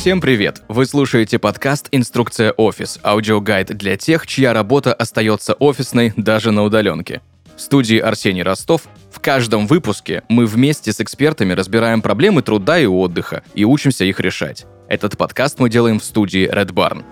Всем привет! Вы слушаете подкаст «Инструкция офис» – аудиогайд для тех, чья работа остается офисной даже на удаленке. В студии Арсений Ростов в каждом выпуске мы вместе с экспертами разбираем проблемы труда и отдыха и учимся их решать. Этот подкаст мы делаем в студии Red Barn.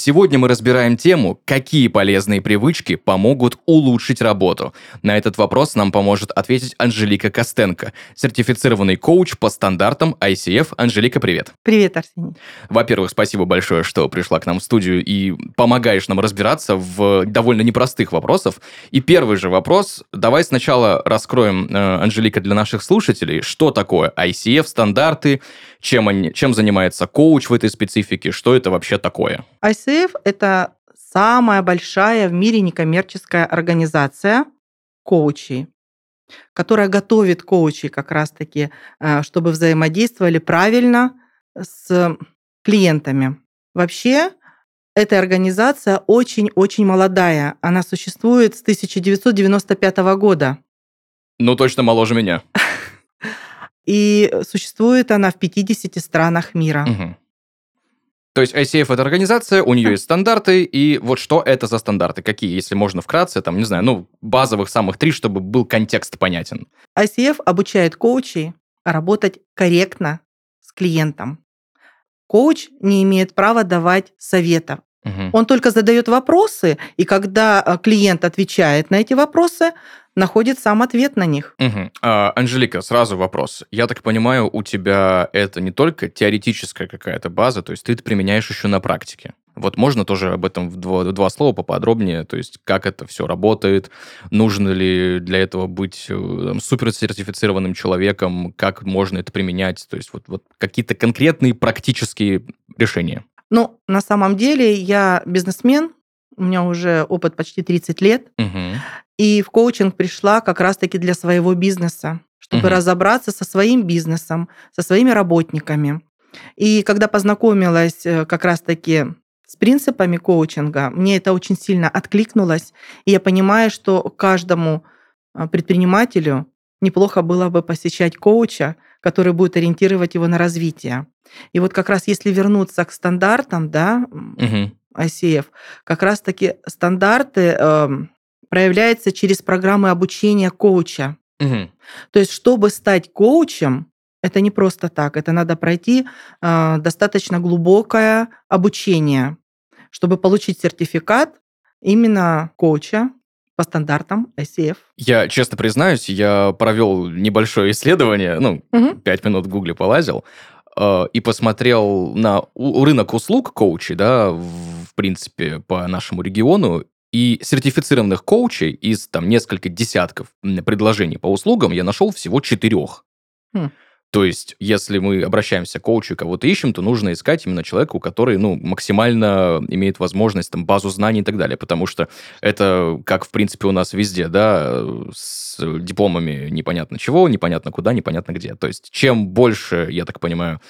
Сегодня мы разбираем тему, какие полезные привычки помогут улучшить работу. На этот вопрос нам поможет ответить Анжелика Костенко, сертифицированный коуч по стандартам ICF. Анжелика, привет. Привет, Арсений. Во-первых, спасибо большое, что пришла к нам в студию и помогаешь нам разбираться в довольно непростых вопросах. И первый же вопрос. Давай сначала раскроем, э, Анжелика, для наших слушателей, что такое ICF, стандарты, чем, они, чем занимается коуч в этой специфике, что это вообще такое? ICF это самая большая в мире некоммерческая организация коучей, которая готовит коучей как раз-таки, э, чтобы взаимодействовали правильно с клиентами. Вообще, эта организация очень-очень молодая. Она существует с 1995 года. Ну, точно моложе меня. И существует она в 50 странах мира. Угу. То есть ICF это организация, у нее есть стандарты, и вот что это за стандарты? Какие, если можно вкратце, там, не знаю, ну, базовых самых три, чтобы был контекст понятен. ICF обучает коучей работать корректно с клиентом. Коуч не имеет права давать советов. Угу. Он только задает вопросы, и когда э, клиент отвечает на эти вопросы, находит сам ответ на них. Угу. А, Анжелика, сразу вопрос. Я так понимаю, у тебя это не только теоретическая какая-то база, то есть ты это применяешь еще на практике. Вот можно тоже об этом в два, в два слова поподробнее, то есть как это все работает, нужно ли для этого быть э, там, супер человеком, как можно это применять, то есть вот, вот какие-то конкретные практические решения. Ну, на самом деле я бизнесмен, у меня уже опыт почти 30 лет, угу. и в коучинг пришла как раз-таки для своего бизнеса, чтобы угу. разобраться со своим бизнесом, со своими работниками. И когда познакомилась э, как раз-таки с принципами коучинга, мне это очень сильно откликнулось, и я понимаю, что каждому а, предпринимателю неплохо было бы посещать коуча, который будет ориентировать его на развитие. И вот как раз если вернуться к стандартам, да, угу. ICF, как раз-таки стандарты э, проявляются через программы обучения коуча. Угу. То есть, чтобы стать коучем, это не просто так, это надо пройти э, достаточно глубокое обучение, чтобы получить сертификат именно коуча по стандартам ICF. Я честно признаюсь, я провел небольшое исследование, ну, угу. пять минут в Гугле полазил, э, и посмотрел на рынок услуг коучей, да, в принципе, по нашему региону, и сертифицированных коучей из там несколько десятков предложений по услугам я нашел всего четырех. Хм. То есть, если мы обращаемся к коучу и кого-то ищем, то нужно искать именно человека, у который, ну, максимально имеет возможность, там, базу знаний и так далее, потому что это, как, в принципе, у нас везде, да, с дипломами непонятно чего, непонятно куда, непонятно где. То есть, чем больше, я так понимаю,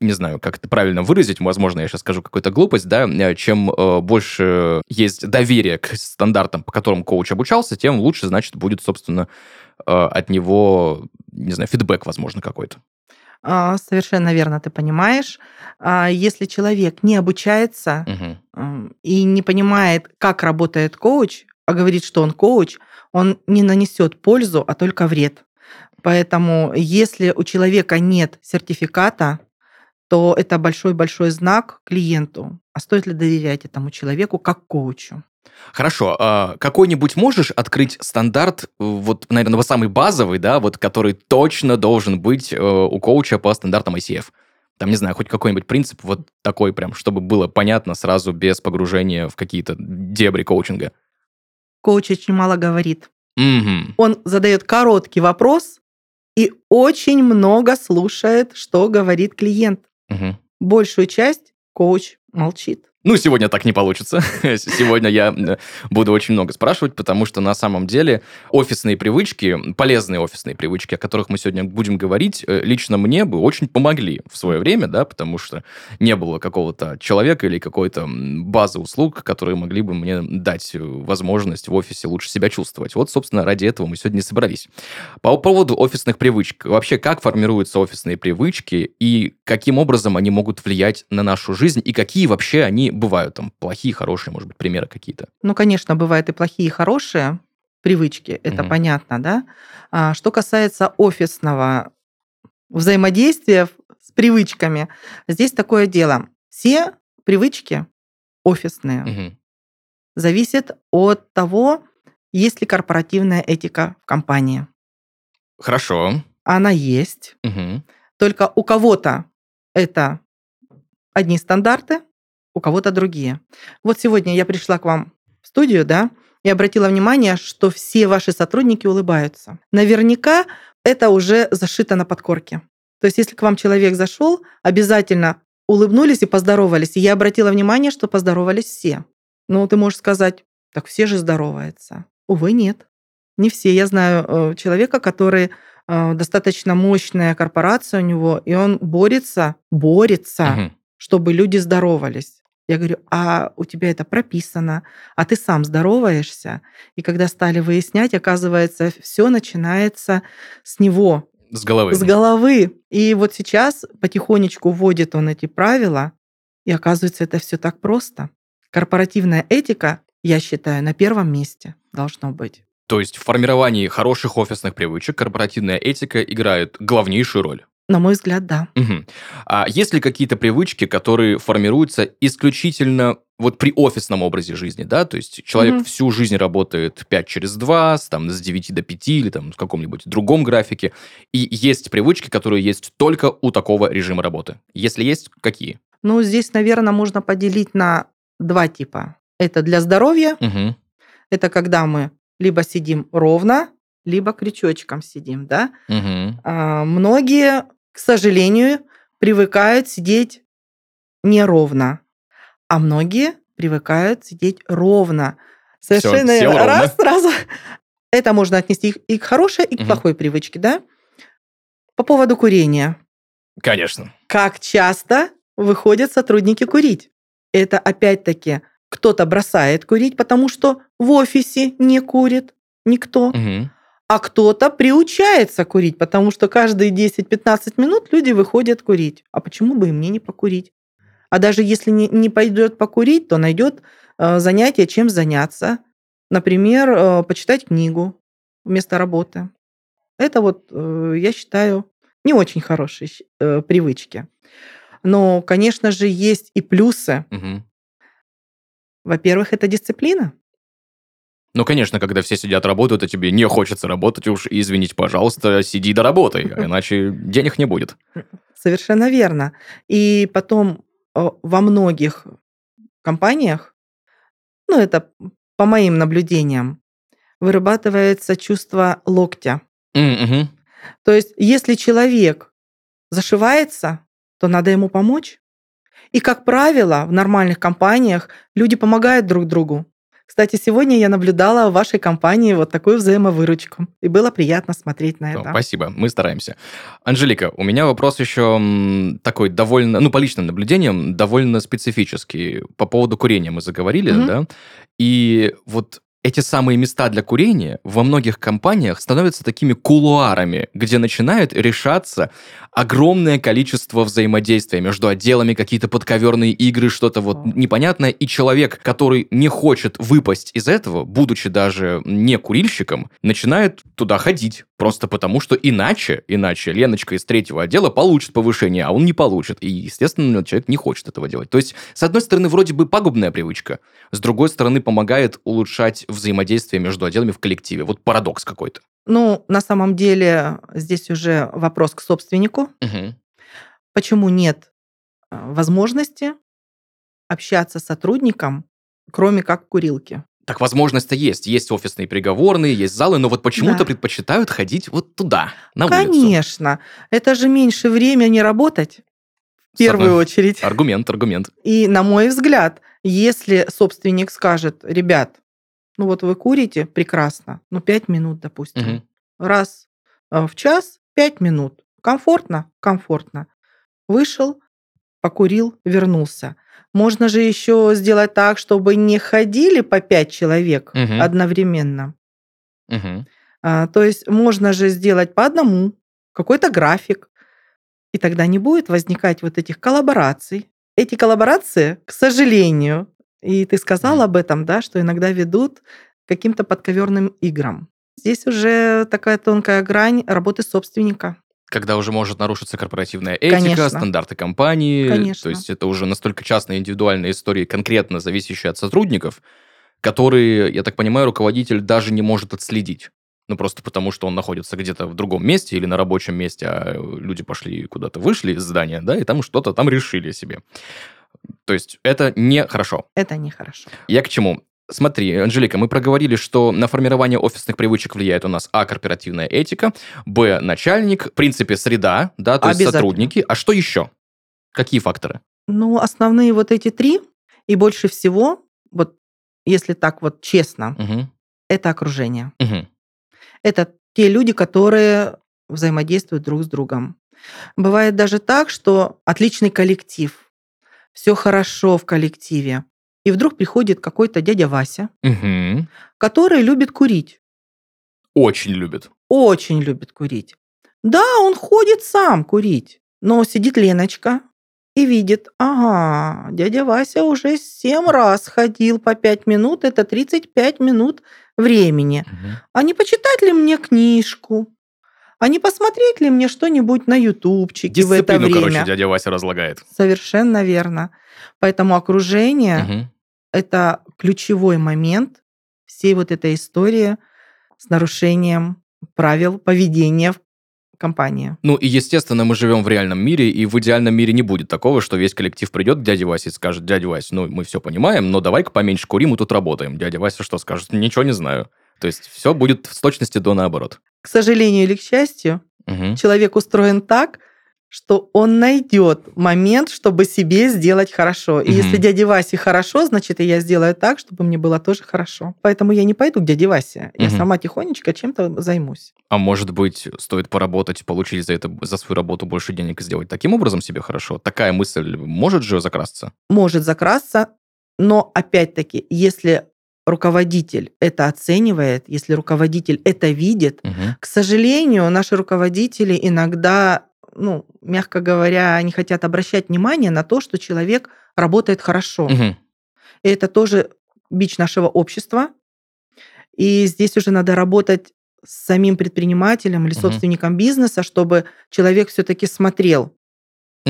не знаю, как это правильно выразить, возможно, я сейчас скажу какую-то глупость, да, чем э, больше есть доверие к стандартам, по которым коуч обучался, тем лучше, значит, будет, собственно, э, от него, не знаю, фидбэк, возможно, какой-то. А, совершенно верно, ты понимаешь. А, если человек не обучается угу. и не понимает, как работает коуч, а говорит, что он коуч, он не нанесет пользу, а только вред. Поэтому, если у человека нет сертификата, то это большой-большой знак клиенту. А стоит ли доверять этому человеку как коучу? Хорошо, а какой-нибудь можешь открыть стандарт, вот, наверное, самый базовый, да, вот, который точно должен быть э, у коуча по стандартам ICF? Там, не знаю, хоть какой-нибудь принцип вот такой прям, чтобы было понятно сразу, без погружения в какие-то дебри коучинга. Коуч очень мало говорит. Угу. Он задает короткий вопрос и очень много слушает, что говорит клиент. Угу. Большую часть коуч молчит. Ну, сегодня так не получится. Сегодня я буду очень много спрашивать, потому что на самом деле офисные привычки, полезные офисные привычки, о которых мы сегодня будем говорить, э, лично мне бы очень помогли в свое время, да, потому что не было какого-то человека или какой-то базы услуг, которые могли бы мне дать э, возможность в офисе лучше себя чувствовать. Вот, собственно, ради этого мы сегодня собрались. По поводу офисных привычек. Вообще, как формируются офисные привычки и каким образом они могут влиять на нашу жизнь и какие вообще они бывают там плохие, хорошие, может быть, примеры какие-то? Ну, конечно, бывают и плохие, и хорошие привычки, это угу. понятно, да. А, что касается офисного взаимодействия с привычками, здесь такое дело. Все привычки офисные угу. зависят от того, есть ли корпоративная этика в компании. Хорошо. Она есть. Угу. Только у кого-то это одни стандарты, у кого-то другие. Вот сегодня я пришла к вам в студию, да, и обратила внимание, что все ваши сотрудники улыбаются. Наверняка это уже зашито на подкорке. То есть, если к вам человек зашел, обязательно улыбнулись и поздоровались. И я обратила внимание, что поздоровались все. Ну, ты можешь сказать, так все же здороваются. Увы, нет. Не все. Я знаю э, человека, который э, достаточно мощная корпорация у него, и он борется, борется, угу. чтобы люди здоровались. Я говорю, а у тебя это прописано, а ты сам здороваешься. И когда стали выяснять, оказывается, все начинается с него. С головы. С головы. И вот сейчас потихонечку вводит он эти правила, и оказывается, это все так просто. Корпоративная этика, я считаю, на первом месте должно быть. То есть в формировании хороших офисных привычек корпоративная этика играет главнейшую роль. На мой взгляд, да. Угу. А есть ли какие-то привычки, которые формируются исключительно вот при офисном образе жизни, да? То есть человек угу. всю жизнь работает 5 через 2, там, с 9 до 5 или там в каком-нибудь другом графике. И есть привычки, которые есть только у такого режима работы. Если есть, какие? Ну, здесь, наверное, можно поделить на два типа. Это для здоровья. Угу. Это когда мы либо сидим ровно, либо крючочком сидим, да. Угу. А, многие к сожалению, привыкают сидеть неровно, а многие привыкают сидеть ровно. Совершенно Всё, раз ровно. сразу. Это можно отнести и к хорошей, и к угу. плохой привычке, да? По поводу курения. Конечно. Как часто выходят сотрудники курить? Это опять-таки кто-то бросает курить, потому что в офисе не курит никто. Угу а кто-то приучается курить, потому что каждые 10-15 минут люди выходят курить. А почему бы и мне не покурить? А даже если не, не пойдет покурить, то найдет э, занятие, чем заняться. Например, э, почитать книгу вместо работы. Это вот, э, я считаю, не очень хорошие э, привычки. Но, конечно же, есть и плюсы. Угу. Во-первых, это дисциплина. Ну, конечно, когда все сидят, работают, а тебе не хочется работать, уж извините, пожалуйста, сиди до работы, иначе денег не будет. Совершенно верно. И потом э, во многих компаниях, ну, это по моим наблюдениям, вырабатывается чувство локтя. Mm-hmm. То есть, если человек зашивается, то надо ему помочь. И, как правило, в нормальных компаниях люди помогают друг другу. Кстати, сегодня я наблюдала в вашей компании вот такую взаимовыручку, и было приятно смотреть на это. Спасибо, мы стараемся. Анжелика, у меня вопрос еще такой довольно, ну, по личным наблюдениям, довольно специфический. По поводу курения мы заговорили, угу. да? И вот эти самые места для курения во многих компаниях становятся такими кулуарами, где начинает решаться огромное количество взаимодействия между отделами, какие-то подковерные игры, что-то вот непонятное, и человек, который не хочет выпасть из этого, будучи даже не курильщиком, начинает туда ходить, просто потому что иначе, иначе Леночка из третьего отдела получит повышение, а он не получит, и, естественно, человек не хочет этого делать. То есть, с одной стороны, вроде бы пагубная привычка, с другой стороны, помогает улучшать взаимодействие между отделами в коллективе. Вот парадокс какой-то. Ну, на самом деле, здесь уже вопрос к собственнику. Угу. Почему нет э, возможности общаться с сотрудником, кроме как курилки? Так возможность-то есть. Есть офисные переговорные, есть залы, но вот почему-то да. предпочитают ходить вот туда, на Конечно. улицу. Конечно. Это же меньше времени работать в первую очередь. Аргумент, аргумент. И, на мой взгляд, если собственник скажет, ребят, ну вот вы курите, прекрасно, ну пять минут, допустим, угу. раз э, в час пять минут, комфортно, комфортно. Вышел, покурил, вернулся. Можно же еще сделать так, чтобы не ходили по пять человек угу. одновременно. Угу. А, то есть можно же сделать по одному, какой-то график, и тогда не будет возникать вот этих коллабораций. Эти коллаборации, к сожалению, и ты сказал об этом, да, что иногда ведут каким-то подковерным играм. Здесь уже такая тонкая грань работы собственника. Когда уже может нарушиться корпоративная этика, Конечно. стандарты компании. Конечно. То есть это уже настолько частные индивидуальные истории, конкретно зависящие от сотрудников, которые, я так понимаю, руководитель даже не может отследить. Ну, просто потому, что он находится где-то в другом месте или на рабочем месте, а люди пошли куда-то, вышли из здания, да, и там что-то там решили себе. То есть это нехорошо. Это нехорошо. Я к чему? Смотри, Анжелика, мы проговорили, что на формирование офисных привычек влияет у нас А, корпоративная этика, Б, начальник, в принципе, среда, да, то есть сотрудники. А что еще? Какие факторы? Ну, основные вот эти три, и больше всего, вот если так вот честно, угу. это окружение. Угу. Это те люди, которые взаимодействуют друг с другом. Бывает даже так, что отличный коллектив, все хорошо в коллективе, и вдруг приходит какой-то дядя Вася, угу. который любит курить. Очень любит. Очень любит курить. Да, он ходит сам курить, но сидит Леночка и видит, ага, дядя Вася уже семь раз ходил по пять минут, это 35 минут времени. Угу. А не почитать ли мне книжку? А не посмотреть ли мне что-нибудь на ютубчике в это время? короче, дядя Вася разлагает. Совершенно верно. Поэтому окружение угу. – это ключевой момент всей вот этой истории с нарушением правил поведения в компании. Ну и, естественно, мы живем в реальном мире, и в идеальном мире не будет такого, что весь коллектив придет к дяде Васе и скажет, дядя Вася, ну мы все понимаем, но давай-ка поменьше курим, мы тут работаем. Дядя Вася что скажет? Ничего не знаю. То есть все будет в точности до наоборот. К сожалению или к счастью, угу. человек устроен так, что он найдет момент, чтобы себе сделать хорошо. И угу. если дяде Васе хорошо, значит, и я сделаю так, чтобы мне было тоже хорошо. Поэтому я не пойду к дяде Васе. Я угу. сама тихонечко чем-то займусь. А может быть, стоит поработать, получить за это за свою работу больше денег и сделать таким образом себе хорошо? Такая мысль может же закрасться? Может закрасться, но опять-таки, если руководитель это оценивает, если руководитель это видит, угу. к сожалению, наши руководители иногда ну, мягко говоря, не хотят обращать внимание на то, что человек работает хорошо. Угу. И это тоже бич нашего общества. И здесь уже надо работать с самим предпринимателем или собственником угу. бизнеса, чтобы человек все-таки смотрел, угу.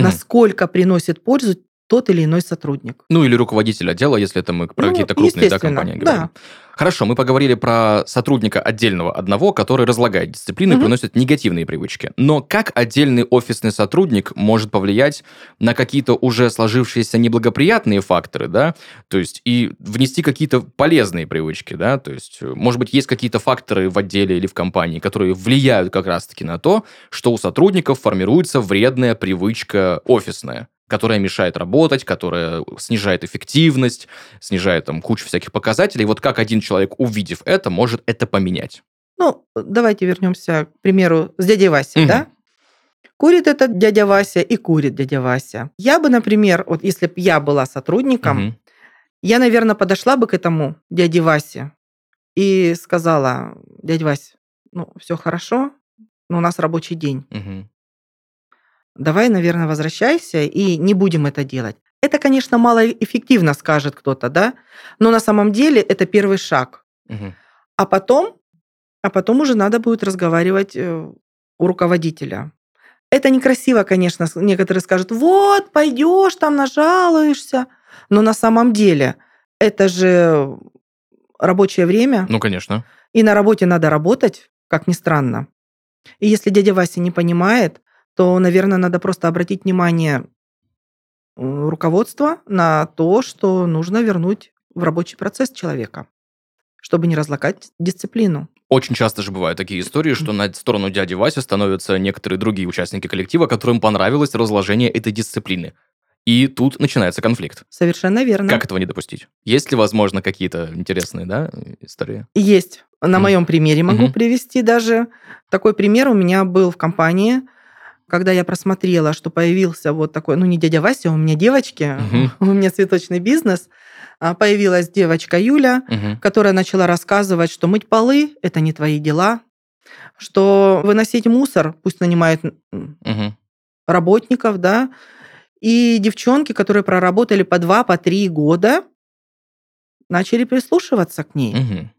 насколько приносит пользу тот или иной сотрудник. Ну, или руководитель отдела, если это мы про ну, какие-то крупные да, компании говорим. Да. Хорошо, мы поговорили про сотрудника отдельного одного, который разлагает дисциплины угу. приносит негативные привычки. Но как отдельный офисный сотрудник может повлиять на какие-то уже сложившиеся неблагоприятные факторы, да, то есть и внести какие-то полезные привычки, да, то есть, может быть, есть какие-то факторы в отделе или в компании, которые влияют как раз-таки на то, что у сотрудников формируется вредная привычка офисная которая мешает работать, которая снижает эффективность, снижает там кучу всяких показателей. Вот как один человек, увидев это, может это поменять? Ну, давайте вернемся, к примеру, с дядей Васей, угу. да? Курит этот дядя Вася и курит дядя Вася. Я бы, например, вот если бы я была сотрудником, угу. я, наверное, подошла бы к этому дяде Васе и сказала, дядя Вась, ну, все хорошо, но у нас рабочий день. Угу давай, наверное, возвращайся и не будем это делать. Это, конечно, малоэффективно, скажет кто-то, да, но на самом деле это первый шаг. Угу. А потом, а потом уже надо будет разговаривать э, у руководителя. Это некрасиво, конечно. Некоторые скажут, вот, пойдешь там, нажалуешься. Но на самом деле это же рабочее время. Ну, конечно. И на работе надо работать, как ни странно. И если дядя Вася не понимает, то, наверное, надо просто обратить внимание руководства на то, что нужно вернуть в рабочий процесс человека. чтобы не разлокать дисциплину. Очень часто же бывают такие истории, что на сторону дяди Васи становятся некоторые другие участники коллектива, которым понравилось разложение этой дисциплины. И тут начинается конфликт. Совершенно верно. Как этого не допустить? Есть ли, возможно, какие-то интересные да, истории? Есть. На mm. моем примере могу mm-hmm. привести даже. Такой пример у меня был в компании, когда я просмотрела, что появился вот такой, ну не дядя Вася, у меня девочки, mm-hmm. у меня цветочный бизнес – а, появилась девочка Юля, угу. которая начала рассказывать, что мыть полы – это не твои дела, что выносить мусор, пусть нанимают угу. работников, да, и девчонки, которые проработали по два, по три года, начали прислушиваться к ней. Угу.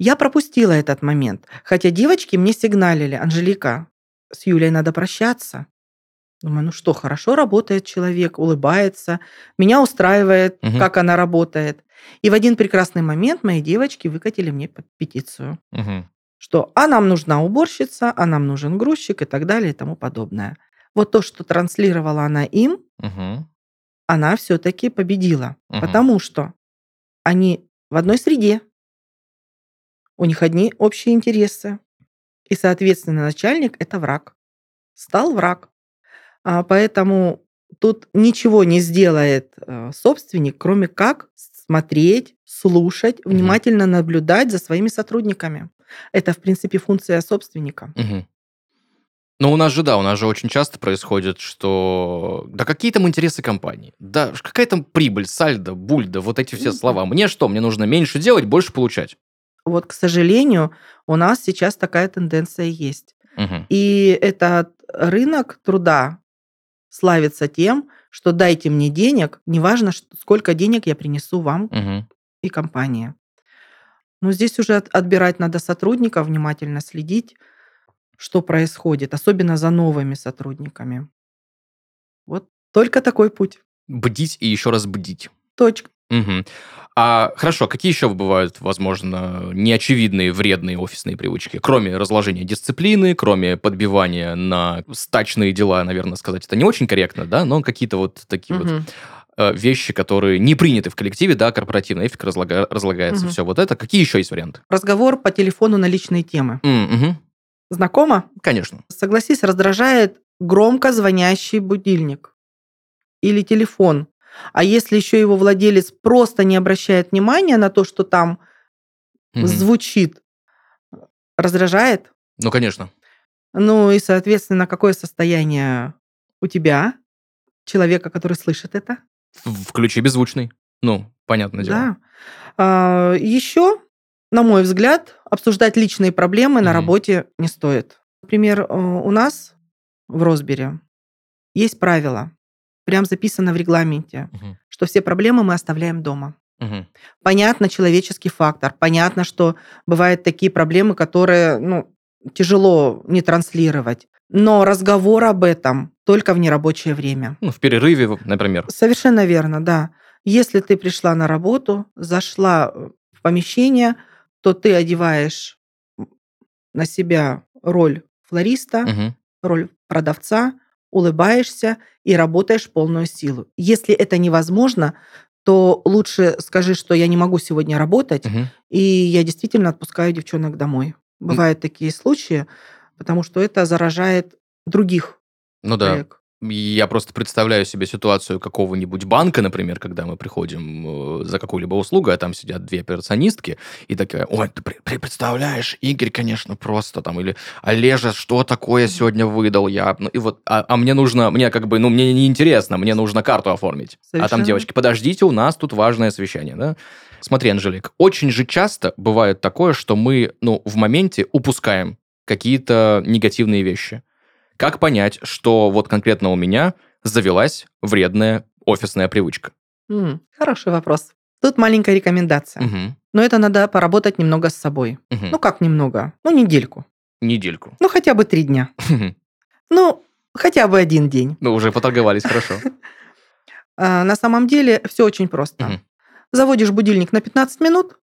Я пропустила этот момент, хотя девочки мне сигналили, Анжелика, с Юлей надо прощаться. Думаю, ну что, хорошо работает человек, улыбается, меня устраивает, угу. как она работает. И в один прекрасный момент мои девочки выкатили мне петицию, угу. что а нам нужна уборщица, а нам нужен грузчик и так далее и тому подобное. Вот то, что транслировала она им, угу. она все-таки победила, угу. потому что они в одной среде, у них одни общие интересы, и, соответственно, начальник это враг. Стал враг. А, поэтому тут ничего не сделает э, собственник, кроме как смотреть, слушать, внимательно угу. наблюдать за своими сотрудниками. Это, в принципе, функция собственника. Угу. Но у нас же, да, у нас же очень часто происходит, что... Да какие там интересы компании? Да какая там прибыль, сальдо, бульда, вот эти все слова. Мне что, мне нужно меньше делать, больше получать? Вот, к сожалению, у нас сейчас такая тенденция есть. Угу. И этот рынок труда, славится тем, что дайте мне денег, неважно, сколько денег я принесу вам угу. и компании. Но здесь уже отбирать надо сотрудников, внимательно следить, что происходит, особенно за новыми сотрудниками. Вот только такой путь. Бдить и еще раз бдить. Точка. Угу. А хорошо, какие еще бывают, возможно, неочевидные вредные офисные привычки, кроме разложения дисциплины, кроме подбивания на стачные дела, наверное, сказать это не очень корректно, да, но какие-то вот такие угу. вот э, вещи, которые не приняты в коллективе, да, корпоративный эффект разлага, разлагается, угу. все вот это. Какие еще есть варианты? Разговор по телефону на личные темы. Угу. Знакомо? Конечно. Согласись, раздражает громко звонящий будильник или телефон а если еще его владелец просто не обращает внимания на то, что там угу. звучит, раздражает? Ну, конечно. Ну и, соответственно, какое состояние у тебя, человека, который слышит это? Включи беззвучный. Ну, понятное дело. Да. А, еще, на мой взгляд, обсуждать личные проблемы mm на работе не стоит. Например, э, у нас в Росбере есть правило прям записано в регламенте, угу. что все проблемы мы оставляем дома. Угу. Понятно человеческий фактор, понятно, что бывают такие проблемы, которые ну, тяжело не транслировать. Но разговор об этом только в нерабочее время. Ну, в перерыве, например. Совершенно верно, да. Если ты пришла на работу, зашла в помещение, то ты одеваешь на себя роль флориста, угу. роль продавца, улыбаешься и работаешь полную силу. Если это невозможно, то лучше скажи, что я не могу сегодня работать, угу. и я действительно отпускаю девчонок домой. Бывают mm. такие случаи, потому что это заражает других. Ну коллег. Я просто представляю себе ситуацию какого-нибудь банка, например, когда мы приходим э, за какую-либо услугу, а там сидят две операционистки, и такая, ой, ты представляешь, Игорь, конечно, просто там, или Олежа, что такое сегодня выдал я? Ну, и вот, а, а мне нужно, мне как бы, ну, мне не интересно, мне нужно карту оформить. Совершенно. А там девочки, подождите, у нас тут важное совещание, да? Смотри, Анжелик, очень же часто бывает такое, что мы, ну, в моменте упускаем какие-то негативные вещи. Как понять, что вот конкретно у меня завелась вредная офисная привычка? Mm, хороший вопрос. Тут маленькая рекомендация. Угу. Но это надо поработать немного с собой. Угу. Ну как немного? Ну недельку. Недельку. Ну хотя бы три дня. Ну хотя бы один день. Ну уже поторговались хорошо. А, на самом деле все очень просто. Заводишь будильник на 15 минут,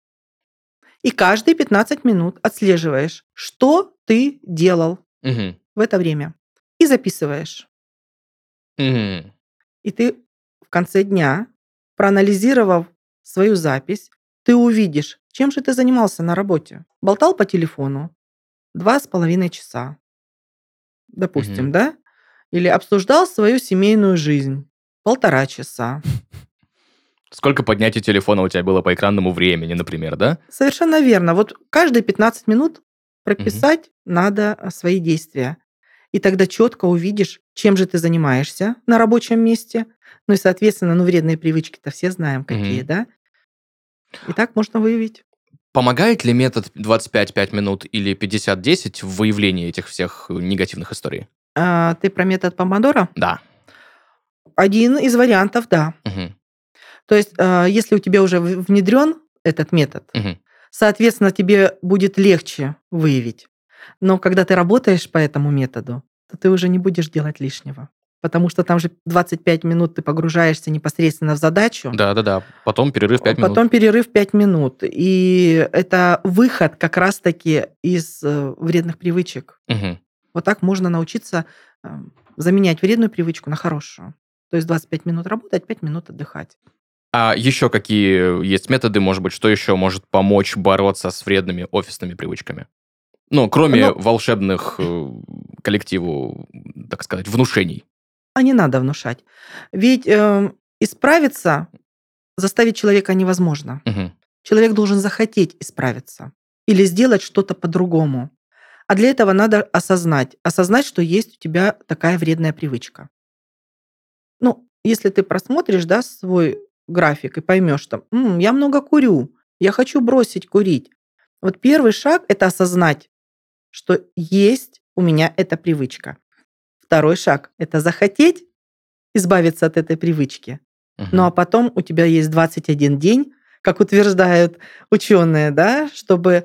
и каждые 15 минут отслеживаешь, что ты делал в это время и записываешь. Угу. И ты в конце дня, проанализировав свою запись, ты увидишь, чем же ты занимался на работе? Болтал по телефону два с половиной часа, допустим, угу. да? Или обсуждал свою семейную жизнь полтора часа. Сколько поднятий телефона у тебя было по экранному времени, например, да? Совершенно верно. Вот каждые 15 минут прописать угу. надо а, свои действия. И тогда четко увидишь, чем же ты занимаешься на рабочем месте. Ну и, соответственно, ну, вредные привычки-то все знаем, какие, угу. да? И так можно выявить. Помогает ли метод 25-5 минут или 50-10 в выявлении этих всех негативных историй? А, ты про метод Помодора? Да. Один из вариантов, да. Угу. То есть, а, если у тебя уже внедрен этот метод, угу. соответственно, тебе будет легче выявить. Но когда ты работаешь по этому методу, то ты уже не будешь делать лишнего. Потому что там же 25 минут ты погружаешься непосредственно в задачу. Да, да, да. Потом перерыв 5 минут. Потом перерыв 5 минут. И это выход как раз-таки из э, вредных привычек. Угу. Вот так можно научиться э, заменять вредную привычку на хорошую. То есть 25 минут работать, 5 минут отдыхать. А еще какие есть методы, может быть, что еще может помочь бороться с вредными офисными привычками? Ну, кроме ну, волшебных э, коллективу, так сказать, внушений. А не надо внушать. Ведь э, исправиться, заставить человека невозможно. Угу. Человек должен захотеть исправиться или сделать что-то по-другому. А для этого надо осознать, осознать, что есть у тебя такая вредная привычка. Ну, если ты просмотришь, да, свой график и поймешь, что М, я много курю, я хочу бросить курить. Вот первый шаг – это осознать, что есть у меня эта привычка. Второй шаг – это захотеть избавиться от этой привычки. Угу. Ну а потом у тебя есть 21 день, как утверждают ученые, да, чтобы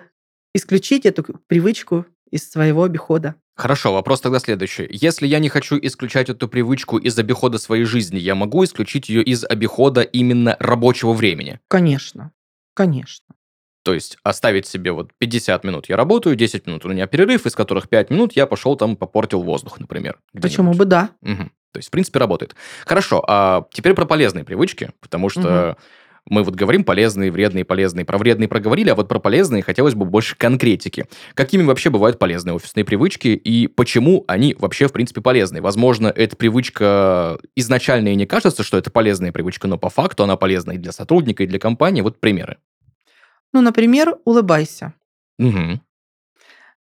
исключить эту привычку из своего обихода. Хорошо, вопрос тогда следующий. Если я не хочу исключать эту привычку из обихода своей жизни, я могу исключить ее из обихода именно рабочего времени? Конечно, конечно. То есть оставить себе вот 50 минут я работаю, 10 минут у меня перерыв, из которых 5 минут я пошел там попортил воздух, например. Почему бы да? Угу. То есть, в принципе, работает. Хорошо, а теперь про полезные привычки, потому что угу. мы вот говорим полезные, вредные, полезные. Про вредные проговорили, а вот про полезные хотелось бы больше конкретики. Какими вообще бывают полезные офисные привычки и почему они вообще, в принципе, полезны? Возможно, эта привычка изначально и не кажется, что это полезная привычка, но по факту она полезна и для сотрудника, и для компании. Вот примеры. Ну, например, улыбайся. Угу.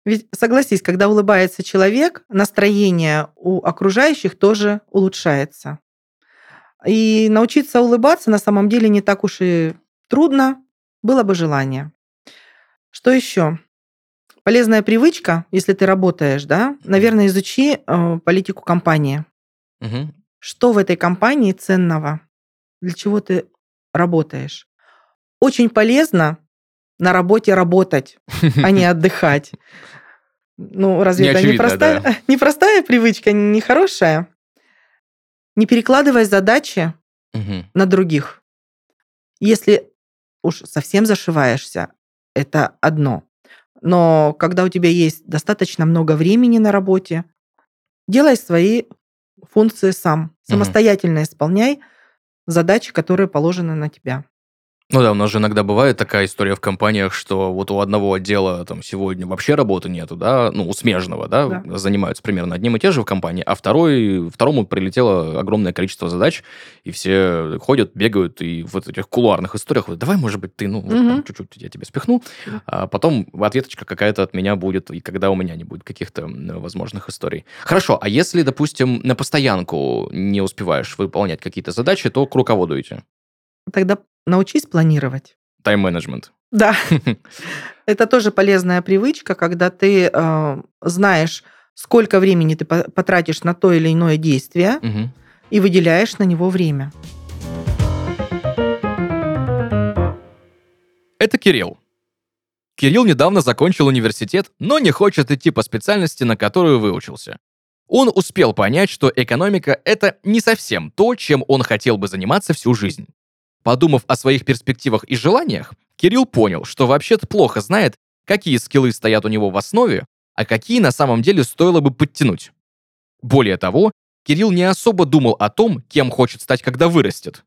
Ведь согласись, когда улыбается человек, настроение у окружающих тоже улучшается. И научиться улыбаться на самом деле не так уж и трудно, было бы желание. Что еще? Полезная привычка, если ты работаешь, да, наверное, изучи э, политику компании. Угу. Что в этой компании ценного? Для чего ты работаешь? Очень полезно на работе работать, а не отдыхать. Ну, разве не это очевидно, не простая, да. не простая привычка, не хорошая? Не перекладывай задачи угу. на других. Если уж совсем зашиваешься, это одно. Но когда у тебя есть достаточно много времени на работе, делай свои функции сам. Самостоятельно угу. исполняй задачи, которые положены на тебя. Ну да, у нас же иногда бывает такая история в компаниях, что вот у одного отдела там сегодня вообще работы нету, да, ну, у смежного, да, да. занимаются примерно одним и тем же в компании, а второй, второму прилетело огромное количество задач, и все ходят, бегают, и в этих кулуарных историях, вот, давай, может быть, ты, ну, вот, угу. чуть-чуть я тебе спихну, а потом ответочка какая-то от меня будет, и когда у меня не будет каких-то возможных историй. Хорошо, а если, допустим, на постоянку не успеваешь выполнять какие-то задачи, то к руководу идти? Тогда научись планировать. Тайм-менеджмент. Да. Это тоже полезная привычка, когда ты э, знаешь, сколько времени ты потратишь на то или иное действие угу. и выделяешь на него время. Это Кирилл. Кирилл недавно закончил университет, но не хочет идти по специальности, на которую выучился. Он успел понять, что экономика – это не совсем то, чем он хотел бы заниматься всю жизнь. Подумав о своих перспективах и желаниях, Кирилл понял, что вообще-то плохо знает, какие скиллы стоят у него в основе, а какие на самом деле стоило бы подтянуть. Более того, Кирилл не особо думал о том, кем хочет стать, когда вырастет.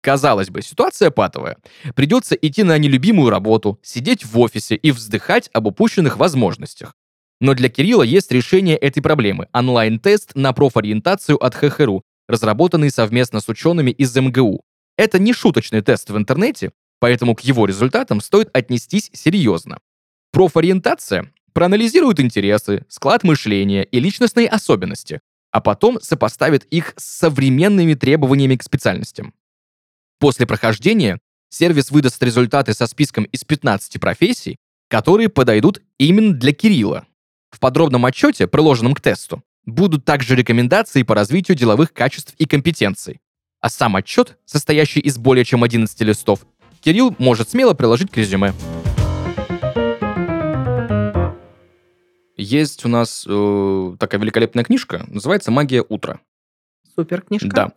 Казалось бы, ситуация патовая. Придется идти на нелюбимую работу, сидеть в офисе и вздыхать об упущенных возможностях. Но для Кирилла есть решение этой проблемы – онлайн-тест на профориентацию от ХХРУ, разработанный совместно с учеными из МГУ. Это не шуточный тест в интернете, поэтому к его результатам стоит отнестись серьезно. Профориентация проанализирует интересы, склад мышления и личностные особенности, а потом сопоставит их с современными требованиями к специальностям. После прохождения сервис выдаст результаты со списком из 15 профессий, которые подойдут именно для Кирилла. В подробном отчете, приложенном к тесту, будут также рекомендации по развитию деловых качеств и компетенций. А сам отчет, состоящий из более чем 11 листов, Кирилл может смело приложить к резюме. Есть у нас э, такая великолепная книжка, называется «Магия утра». Супер книжка. Да.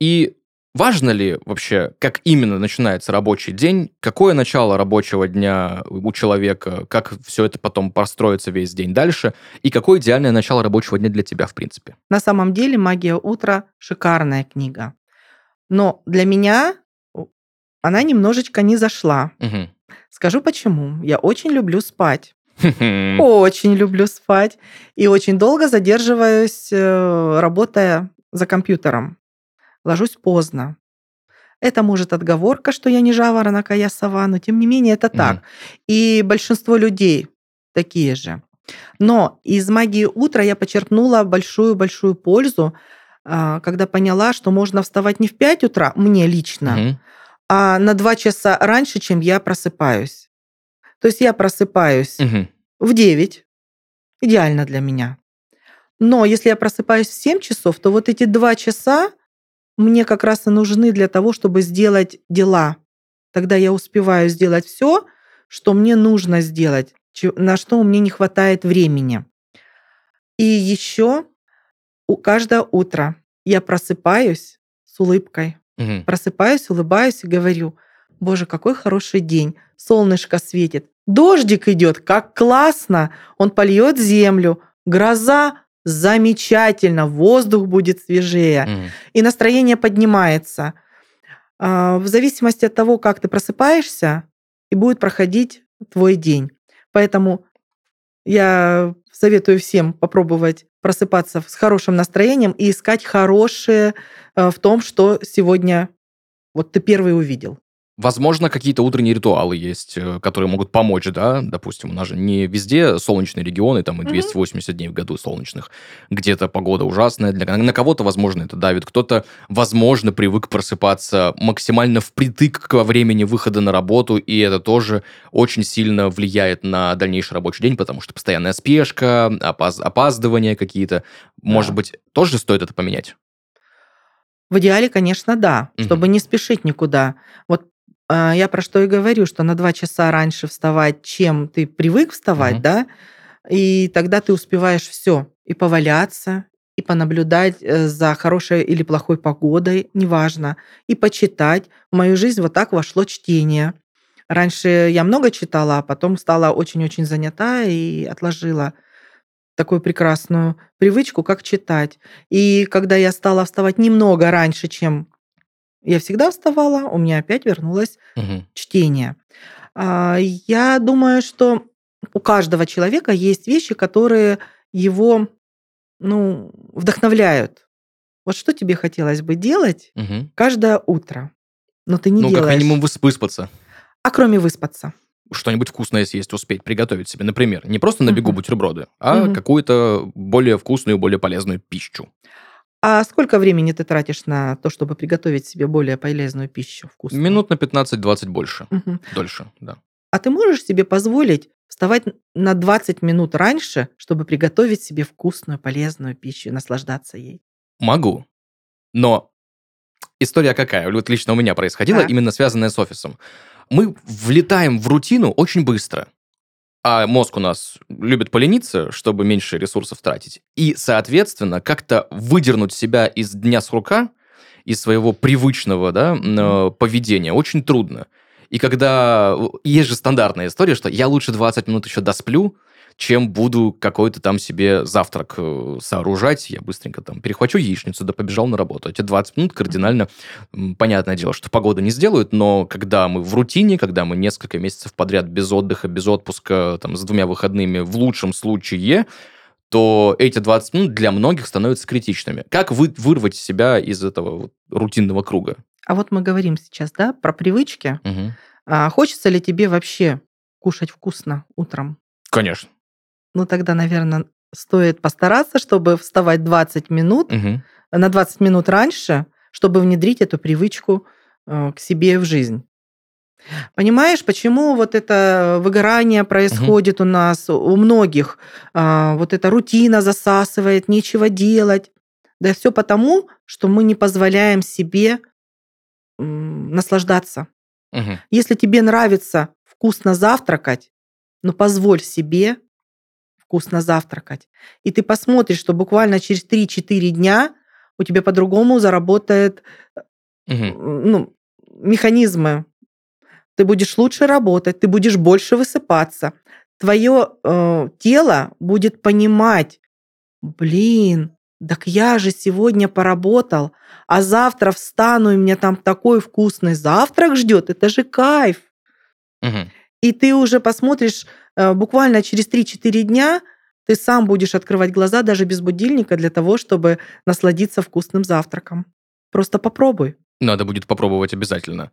И Важно ли вообще, как именно начинается рабочий день, какое начало рабочего дня у человека, как все это потом простроится весь день дальше, и какое идеальное начало рабочего дня для тебя, в принципе? На самом деле «Магия утра» — шикарная книга. Но для меня она немножечко не зашла. Угу. Скажу почему. Я очень люблю спать. Очень люблю спать. И очень долго задерживаюсь, э, работая за компьютером ложусь поздно. Это может отговорка, что я не жаворонок, а я сова, но тем не менее это так. И большинство людей такие же. Но из магии утра я почерпнула большую-большую пользу, когда поняла, что можно вставать не в 5 утра, мне лично, mm-hmm. а на 2 часа раньше, чем я просыпаюсь. То есть я просыпаюсь mm-hmm. в 9, идеально для меня. Но если я просыпаюсь в 7 часов, то вот эти 2 часа мне как раз и нужны для того, чтобы сделать дела. Тогда я успеваю сделать все, что мне нужно сделать, на что мне не хватает времени. И еще у каждое утро я просыпаюсь с улыбкой. Угу. Просыпаюсь, улыбаюсь и говорю, боже, какой хороший день, солнышко светит, дождик идет, как классно, он польет землю, гроза замечательно, воздух будет свежее, mm. и настроение поднимается. А, в зависимости от того, как ты просыпаешься, и будет проходить твой день. Поэтому я советую всем попробовать просыпаться с хорошим настроением и искать хорошее э, в том, что сегодня вот ты первый увидел. Возможно, какие-то утренние ритуалы есть, э, которые могут помочь, да, допустим, у нас же не везде солнечные регионы, там и 280 mm-hmm. дней в году солнечных, где-то погода ужасная, для, на кого-то, возможно, это давит, кто-то, возможно, привык просыпаться максимально впритык к времени выхода на работу, и это тоже очень сильно влияет на дальнейший рабочий день, потому что постоянная спешка, опаз- опаздывания какие-то, да. может быть, тоже стоит это поменять? В идеале, конечно, да, чтобы mm-hmm. не спешить никуда. Вот я про что и говорю, что на два часа раньше вставать, чем ты привык вставать, угу. да, и тогда ты успеваешь все и поваляться, и понаблюдать э, за хорошей или плохой погодой, неважно, и почитать. В мою жизнь вот так вошло чтение. Раньше я много читала, а потом стала очень-очень занята и отложила такую прекрасную привычку, как читать. И когда я стала вставать немного раньше, чем я всегда вставала, у меня опять вернулось угу. чтение. А, я думаю, что у каждого человека есть вещи, которые его ну, вдохновляют. Вот что тебе хотелось бы делать угу. каждое утро, но ты не ну, делаешь. Ну, как минимум выспаться. А кроме выспаться? Что-нибудь вкусное съесть, успеть приготовить себе, например. Не просто на бегу угу. бутерброды, а угу. какую-то более вкусную, более полезную пищу. А сколько времени ты тратишь на то, чтобы приготовить себе более полезную пищу, вкусную? Минут на 15-20 больше. Угу. Дольше, да. А ты можешь себе позволить вставать на 20 минут раньше, чтобы приготовить себе вкусную, полезную пищу и наслаждаться ей? Могу. Но история какая? Вот лично у меня происходила, так. именно связанная с офисом. Мы влетаем в рутину очень быстро а мозг у нас любит полениться, чтобы меньше ресурсов тратить. И, соответственно, как-то выдернуть себя из дня с рука, из своего привычного да, mm поведения очень трудно. И когда... Есть же стандартная история, что я лучше 20 минут еще досплю, чем буду какой-то там себе завтрак э, сооружать. Я быстренько там перехвачу яичницу, да побежал на работу. Эти 20 минут кардинально, понятное дело, что погода не сделают, но когда мы в рутине, когда мы несколько месяцев подряд без отдыха, без отпуска, там, с двумя выходными, в лучшем случае, то эти 20 минут для многих становятся критичными. Как вы, вырвать себя из этого вот рутинного круга? А вот мы говорим сейчас, да, про привычки. Угу. А хочется ли тебе вообще кушать вкусно утром? Конечно. Ну, тогда, наверное, стоит постараться, чтобы вставать 20 минут, угу. на 20 минут раньше, чтобы внедрить эту привычку э, к себе в жизнь. Понимаешь, почему вот это выгорание происходит угу. у нас, у многих? А, вот эта рутина засасывает, нечего делать. Да все потому, что мы не позволяем себе наслаждаться. Угу. Если тебе нравится вкусно завтракать, ну позволь себе вкусно завтракать. И ты посмотришь, что буквально через 3-4 дня у тебя по-другому заработают угу. ну, механизмы. Ты будешь лучше работать, ты будешь больше высыпаться. Твое э, тело будет понимать, блин, так я же сегодня поработал, а завтра встану, и мне там такой вкусный завтрак ждет. Это же кайф. Угу. И ты уже посмотришь э, буквально через 3-4 дня, ты сам будешь открывать глаза даже без будильника для того, чтобы насладиться вкусным завтраком. Просто попробуй. Надо будет попробовать обязательно.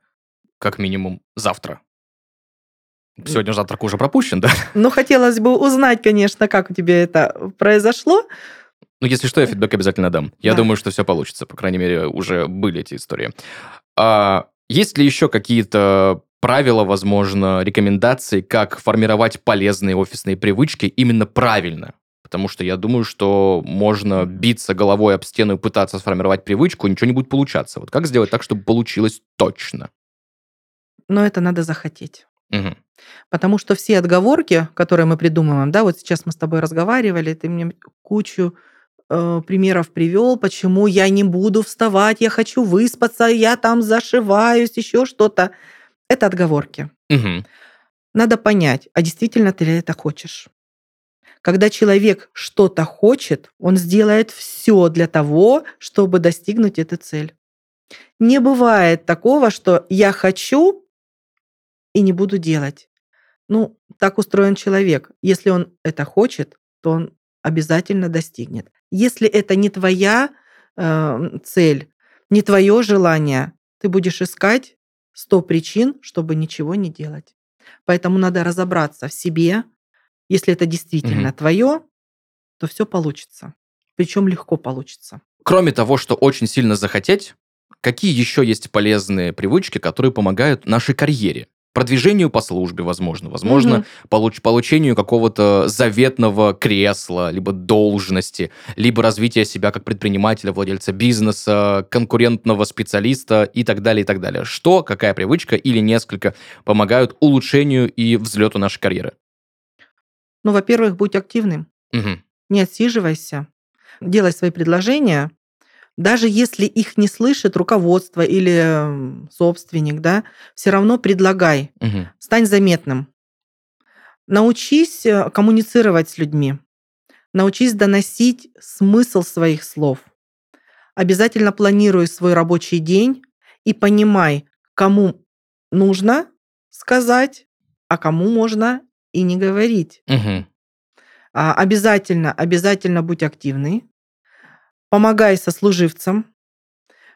Как минимум завтра. Сегодня завтрак уже пропущен, да? Ну, хотелось бы узнать, конечно, как у тебя это произошло. Ну, если что, я фидбэк обязательно дам. Я да. думаю, что все получится. По крайней мере, уже были эти истории. А есть ли еще какие-то правила, возможно, рекомендации, как формировать полезные офисные привычки именно правильно? Потому что я думаю, что можно биться головой об стену и пытаться сформировать привычку, ничего не будет получаться. Вот как сделать так, чтобы получилось точно? Но это надо захотеть. Угу. Потому что все отговорки, которые мы придумываем, да, вот сейчас мы с тобой разговаривали, ты мне кучу э, примеров привел, почему я не буду вставать, я хочу выспаться, я там зашиваюсь, еще что-то. Это отговорки. Угу. Надо понять, а действительно ты ли это хочешь. Когда человек что-то хочет, он сделает все для того, чтобы достигнуть эту цель. Не бывает такого, что я хочу и не буду делать. Ну, так устроен человек. Если он это хочет, то он обязательно достигнет. Если это не твоя э, цель, не твое желание, ты будешь искать 100 причин, чтобы ничего не делать. Поэтому надо разобраться в себе. Если это действительно угу. твое, то все получится. Причем легко получится. Кроме того, что очень сильно захотеть, какие еще есть полезные привычки, которые помогают нашей карьере? Продвижению по службе, возможно, возможно, угу. получ получению какого-то заветного кресла, либо должности, либо развития себя как предпринимателя, владельца бизнеса, конкурентного специалиста и так далее, и так далее. Что, какая привычка или несколько помогают улучшению и взлету нашей карьеры? Ну, во-первых, будь активным. Угу. Не отсиживайся. Делай свои предложения, даже если их не слышит руководство или собственник, да, все равно предлагай, угу. стань заметным. Научись э, коммуницировать с людьми, научись доносить смысл своих слов. Обязательно планируй свой рабочий день и понимай, кому нужно сказать, а кому можно и не говорить. Угу. Обязательно, обязательно будь активный, помогай сослуживцам,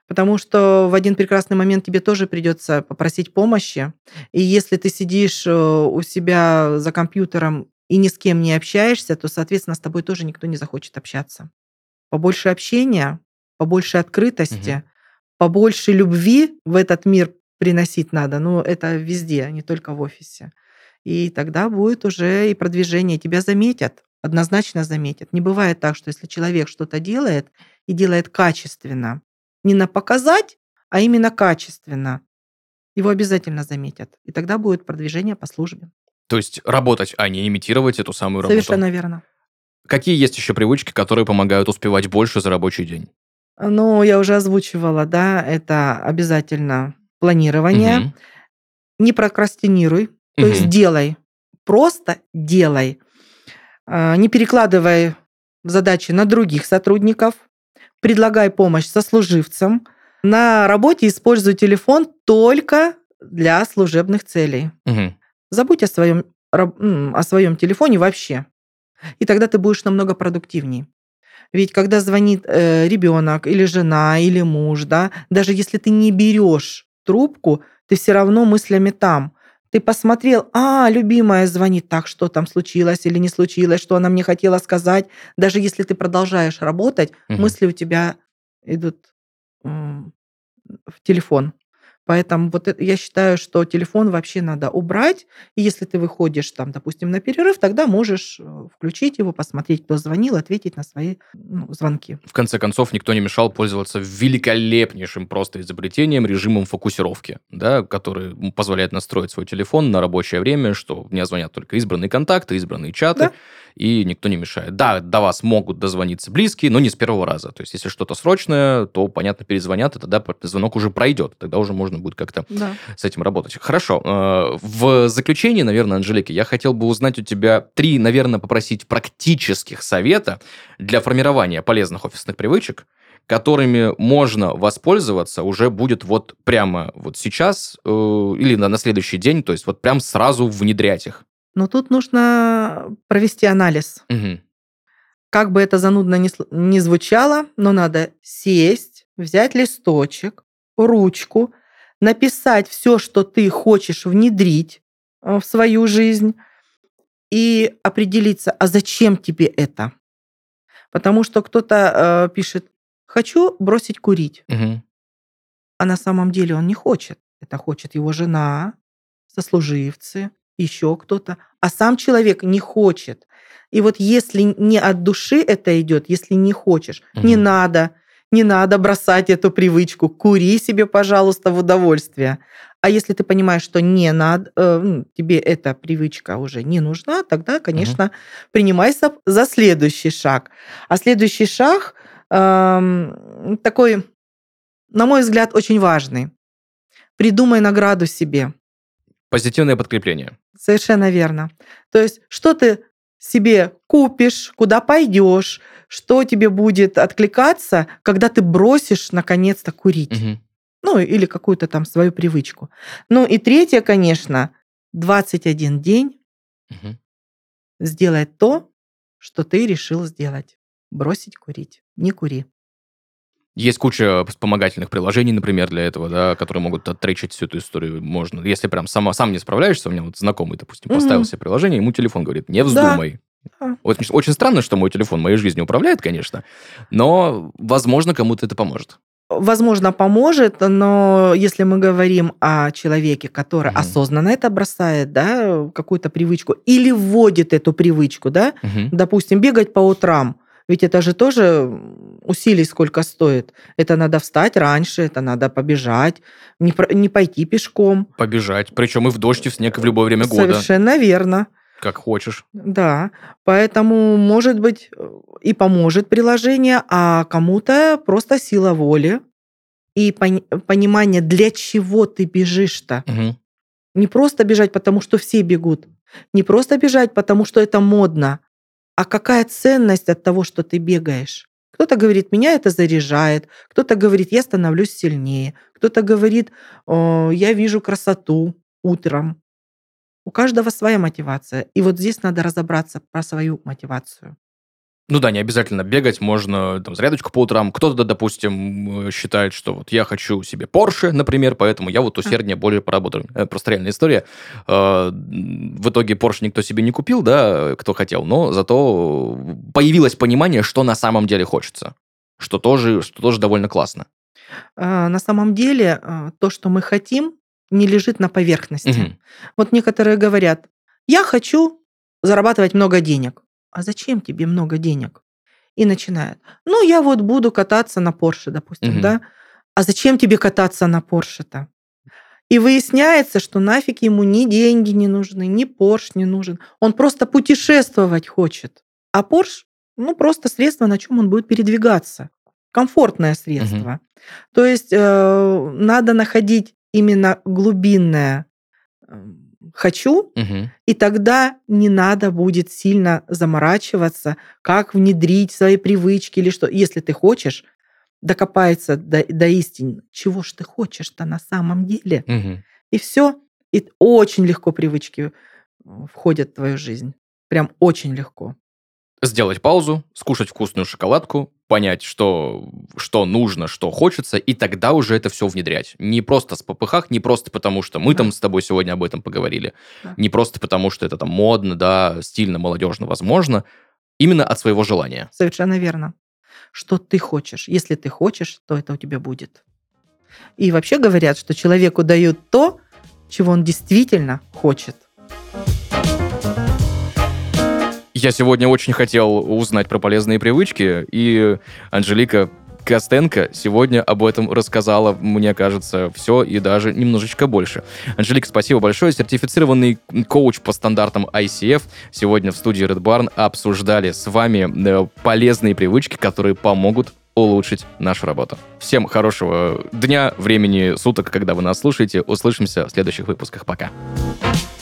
потому что в один прекрасный момент тебе тоже придется попросить помощи. И если ты сидишь э, у себя за компьютером и ни с кем не общаешься, то, соответственно, с тобой тоже никто не захочет общаться. Побольше общения, побольше открытости, угу. побольше любви в этот мир приносить надо. Ну, это везде, не только в офисе. И тогда будет уже и продвижение, тебя заметят однозначно заметят. Не бывает так, что если человек что-то делает и делает качественно, не на показать, а именно качественно, его обязательно заметят. И тогда будет продвижение по службе. То есть работать, а не имитировать эту самую работу. Совершенно верно. Какие есть еще привычки, которые помогают успевать больше за рабочий день? Ну, я уже озвучивала, да, это обязательно планирование. Угу. Не прокрастинируй, то угу. есть делай, просто делай. А, не перекладывай задачи на других сотрудников, предлагай помощь сослуживцам. На работе используй телефон только для служебных целей. Угу. Забудь о своем, о своем телефоне вообще. И тогда ты будешь намного продуктивнее. Ведь когда звонит э, ребенок или жена или муж, да, даже если ты не берешь трубку, ты все равно мыслями там. Ты посмотрел, а, любимая звонит, так что там случилось или не случилось, что она мне хотела сказать. Даже если ты продолжаешь работать, угу. мысли у тебя идут в телефон. Поэтому вот это, я считаю, что телефон вообще надо убрать. И если ты выходишь там, допустим, на перерыв, тогда можешь э, включить его, посмотреть, кто звонил, ответить на свои ну, звонки. В конце концов, никто не мешал пользоваться великолепнейшим просто изобретением режимом фокусировки, да, который позволяет настроить свой телефон на рабочее время, что мне звонят только избранные контакты, избранные чаты. Да и никто не мешает. Да, до вас могут дозвониться близкие, но не с первого раза. То есть, если что-то срочное, то, понятно, перезвонят, и тогда звонок уже пройдет. Тогда уже можно будет как-то да. с этим работать. Хорошо. Э, в заключение, наверное, Анжелика, я хотел бы узнать у тебя три, наверное, попросить практических совета для формирования полезных офисных привычек, которыми можно воспользоваться уже будет вот прямо вот сейчас э, или на, на следующий день, то есть вот прям сразу внедрять их. Но тут нужно провести анализ. Угу. Как бы это занудно ни, ни звучало, но надо сесть, взять листочек, ручку, написать все, что ты хочешь внедрить э, в свою жизнь и определиться, а зачем тебе это. Потому что кто-то э, пишет, хочу бросить курить. Угу. А на самом деле он не хочет. Это хочет его жена, сослуживцы, еще кто-то, а сам человек не хочет. И вот если не от души это идет, если не хочешь, угу. не надо, не надо бросать эту привычку. Кури себе, пожалуйста, в удовольствие. А если ты понимаешь, что не надо, э, ну, тебе эта привычка уже не нужна, тогда, конечно, угу. принимайся за следующий шаг. А следующий шаг э, такой, на мой взгляд, очень важный. Придумай награду себе. Позитивное подкрепление. Совершенно верно. То есть, что ты себе купишь, куда пойдешь, что тебе будет откликаться, когда ты бросишь наконец-то курить. Угу. Ну, или какую-то там свою привычку. Ну и третье, конечно, 21 день угу. сделать то, что ты решил сделать. Бросить курить. Не кури. Есть куча вспомогательных приложений, например, для этого, да, которые могут оттречить всю эту историю. Можно, если прям сама, сам не справляешься, у меня вот знакомый, допустим, поставил себе приложение, ему телефон говорит, не вздумай. Да. Очень, очень странно, что мой телефон моей жизнью управляет, конечно, но, возможно, кому-то это поможет. Возможно, поможет, но если мы говорим о человеке, который угу. осознанно это бросает, да, какую-то привычку, или вводит эту привычку, да, угу. допустим, бегать по утрам, ведь это же тоже усилий сколько стоит. Это надо встать раньше, это надо побежать, не, не пойти пешком. Побежать, причем и в дождь, и в снег, и в любое время года. Совершенно верно. Как хочешь. Да, поэтому, может быть, и поможет приложение, а кому-то просто сила воли и понимание, для чего ты бежишь-то. Угу. Не просто бежать, потому что все бегут. Не просто бежать, потому что это модно, а какая ценность от того, что ты бегаешь? Кто-то говорит, меня это заряжает, кто-то говорит, я становлюсь сильнее, кто-то говорит, я вижу красоту утром. У каждого своя мотивация. И вот здесь надо разобраться про свою мотивацию. Ну да, не обязательно бегать, можно там зарядочку по утрам. Кто-то, допустим, считает, что вот я хочу себе Porsche, например, поэтому я вот усерднее более поработаю. Это просто реальная история. Э, в итоге Porsche никто себе не купил, да, кто хотел, но зато появилось понимание, что на самом деле хочется, что тоже, что тоже довольно классно. А, на самом деле а, то, что мы хотим, не лежит на поверхности. Угу. Вот некоторые говорят, я хочу зарабатывать много денег а зачем тебе много денег? И начинает, ну, я вот буду кататься на Порше, допустим, угу. да? А зачем тебе кататься на Порше-то? И выясняется, что нафиг ему ни деньги не нужны, ни Порш не нужен. Он просто путешествовать хочет. А Порш, ну, просто средство, на чем он будет передвигаться. Комфортное средство. Угу. То есть э, надо находить именно глубинное, э, хочу, угу. и тогда не надо будет сильно заморачиваться, как внедрить свои привычки или что. Если ты хочешь докопаться до, до истины, чего ж ты хочешь-то на самом деле, угу. и все, и очень легко привычки входят в твою жизнь. Прям очень легко. Сделать паузу, скушать вкусную шоколадку, понять, что, что нужно, что хочется, и тогда уже это все внедрять. Не просто с попыхах, не просто потому, что мы да. там с тобой сегодня об этом поговорили, да. не просто потому, что это там модно, да, стильно, молодежно, возможно, именно от своего желания. Совершенно верно. Что ты хочешь. Если ты хочешь, то это у тебя будет. И вообще говорят, что человеку дают то, чего он действительно хочет. Я сегодня очень хотел узнать про полезные привычки, и Анжелика Костенко сегодня об этом рассказала, мне кажется, все и даже немножечко больше. Анжелика, спасибо большое. Сертифицированный коуч по стандартам ICF сегодня в студии Red Barn обсуждали с вами э, полезные привычки, которые помогут улучшить нашу работу. Всем хорошего дня, времени суток, когда вы нас слушаете. Услышимся в следующих выпусках. Пока. Пока.